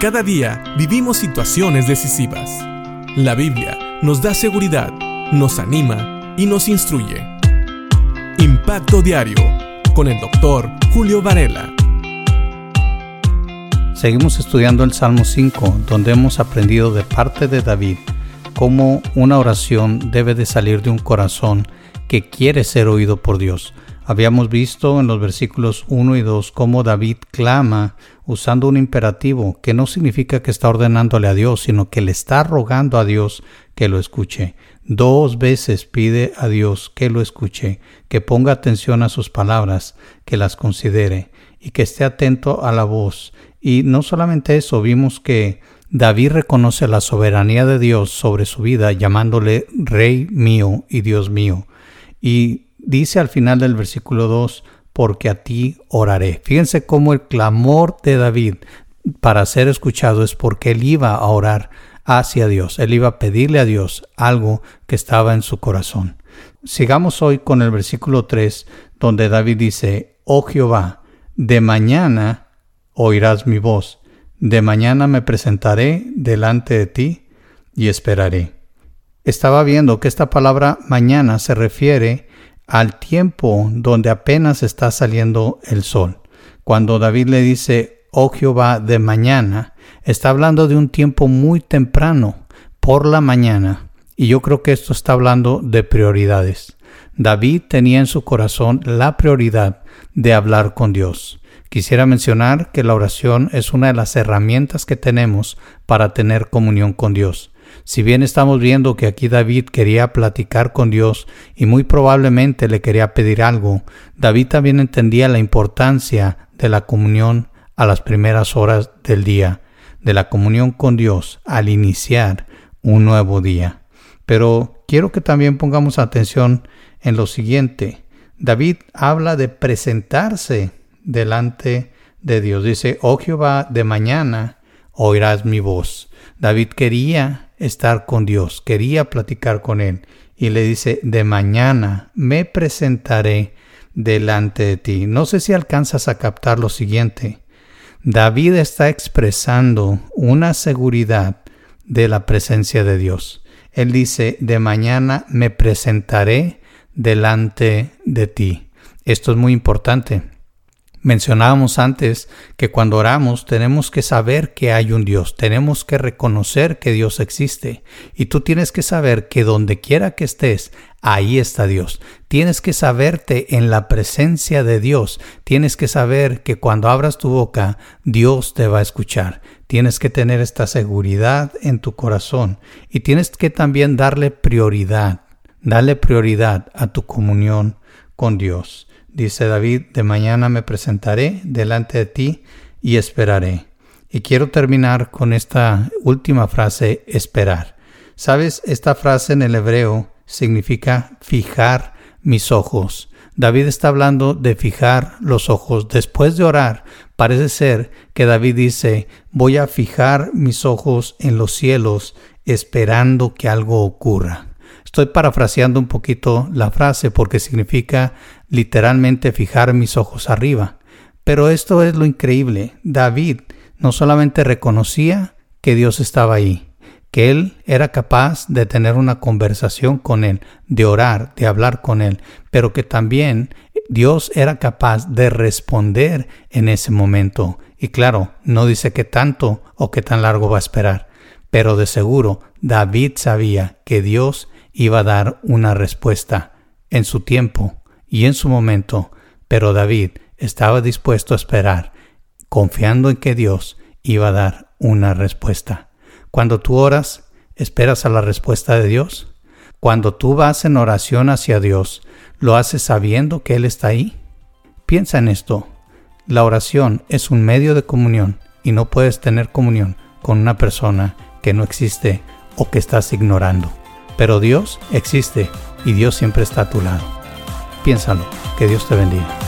Cada día vivimos situaciones decisivas. La Biblia nos da seguridad, nos anima y nos instruye. Impacto Diario con el doctor Julio Varela. Seguimos estudiando el Salmo 5, donde hemos aprendido de parte de David cómo una oración debe de salir de un corazón que quiere ser oído por Dios. Habíamos visto en los versículos 1 y 2 cómo David clama usando un imperativo que no significa que está ordenándole a Dios, sino que le está rogando a Dios que lo escuche. Dos veces pide a Dios que lo escuche, que ponga atención a sus palabras, que las considere y que esté atento a la voz. Y no solamente eso, vimos que David reconoce la soberanía de Dios sobre su vida, llamándole Rey mío y Dios mío. Y dice al final del versículo 2, porque a ti oraré. Fíjense cómo el clamor de David para ser escuchado es porque él iba a orar hacia Dios, él iba a pedirle a Dios algo que estaba en su corazón. Sigamos hoy con el versículo 3, donde David dice, Oh Jehová, de mañana oirás mi voz, de mañana me presentaré delante de ti y esperaré. Estaba viendo que esta palabra mañana se refiere al tiempo donde apenas está saliendo el sol. Cuando David le dice, oh Jehová, de mañana, está hablando de un tiempo muy temprano, por la mañana. Y yo creo que esto está hablando de prioridades. David tenía en su corazón la prioridad de hablar con Dios. Quisiera mencionar que la oración es una de las herramientas que tenemos para tener comunión con Dios. Si bien estamos viendo que aquí David quería platicar con Dios y muy probablemente le quería pedir algo, David también entendía la importancia de la comunión a las primeras horas del día, de la comunión con Dios al iniciar un nuevo día. Pero quiero que también pongamos atención en lo siguiente. David habla de presentarse delante de Dios. Dice, oh Jehová, de mañana oirás mi voz. David quería estar con Dios, quería platicar con Él. Y le dice, de mañana me presentaré delante de ti. No sé si alcanzas a captar lo siguiente. David está expresando una seguridad de la presencia de Dios. Él dice, de mañana me presentaré delante de ti. Esto es muy importante. Mencionábamos antes que cuando oramos tenemos que saber que hay un Dios, tenemos que reconocer que Dios existe y tú tienes que saber que donde quiera que estés, ahí está Dios. Tienes que saberte en la presencia de Dios, tienes que saber que cuando abras tu boca, Dios te va a escuchar. Tienes que tener esta seguridad en tu corazón y tienes que también darle prioridad, darle prioridad a tu comunión con Dios. Dice David, de mañana me presentaré delante de ti y esperaré. Y quiero terminar con esta última frase, esperar. Sabes, esta frase en el hebreo significa fijar mis ojos. David está hablando de fijar los ojos. Después de orar, parece ser que David dice, voy a fijar mis ojos en los cielos esperando que algo ocurra. Estoy parafraseando un poquito la frase porque significa literalmente fijar mis ojos arriba. Pero esto es lo increíble. David no solamente reconocía que Dios estaba ahí, que él era capaz de tener una conversación con él, de orar, de hablar con él, pero que también Dios era capaz de responder en ese momento. Y claro, no dice qué tanto o qué tan largo va a esperar, pero de seguro David sabía que Dios iba a dar una respuesta en su tiempo y en su momento, pero David estaba dispuesto a esperar, confiando en que Dios iba a dar una respuesta. Cuando tú oras, ¿esperas a la respuesta de Dios? Cuando tú vas en oración hacia Dios, ¿lo haces sabiendo que Él está ahí? Piensa en esto. La oración es un medio de comunión y no puedes tener comunión con una persona que no existe o que estás ignorando. Pero Dios existe y Dios siempre está a tu lado. Piénsalo. Que Dios te bendiga.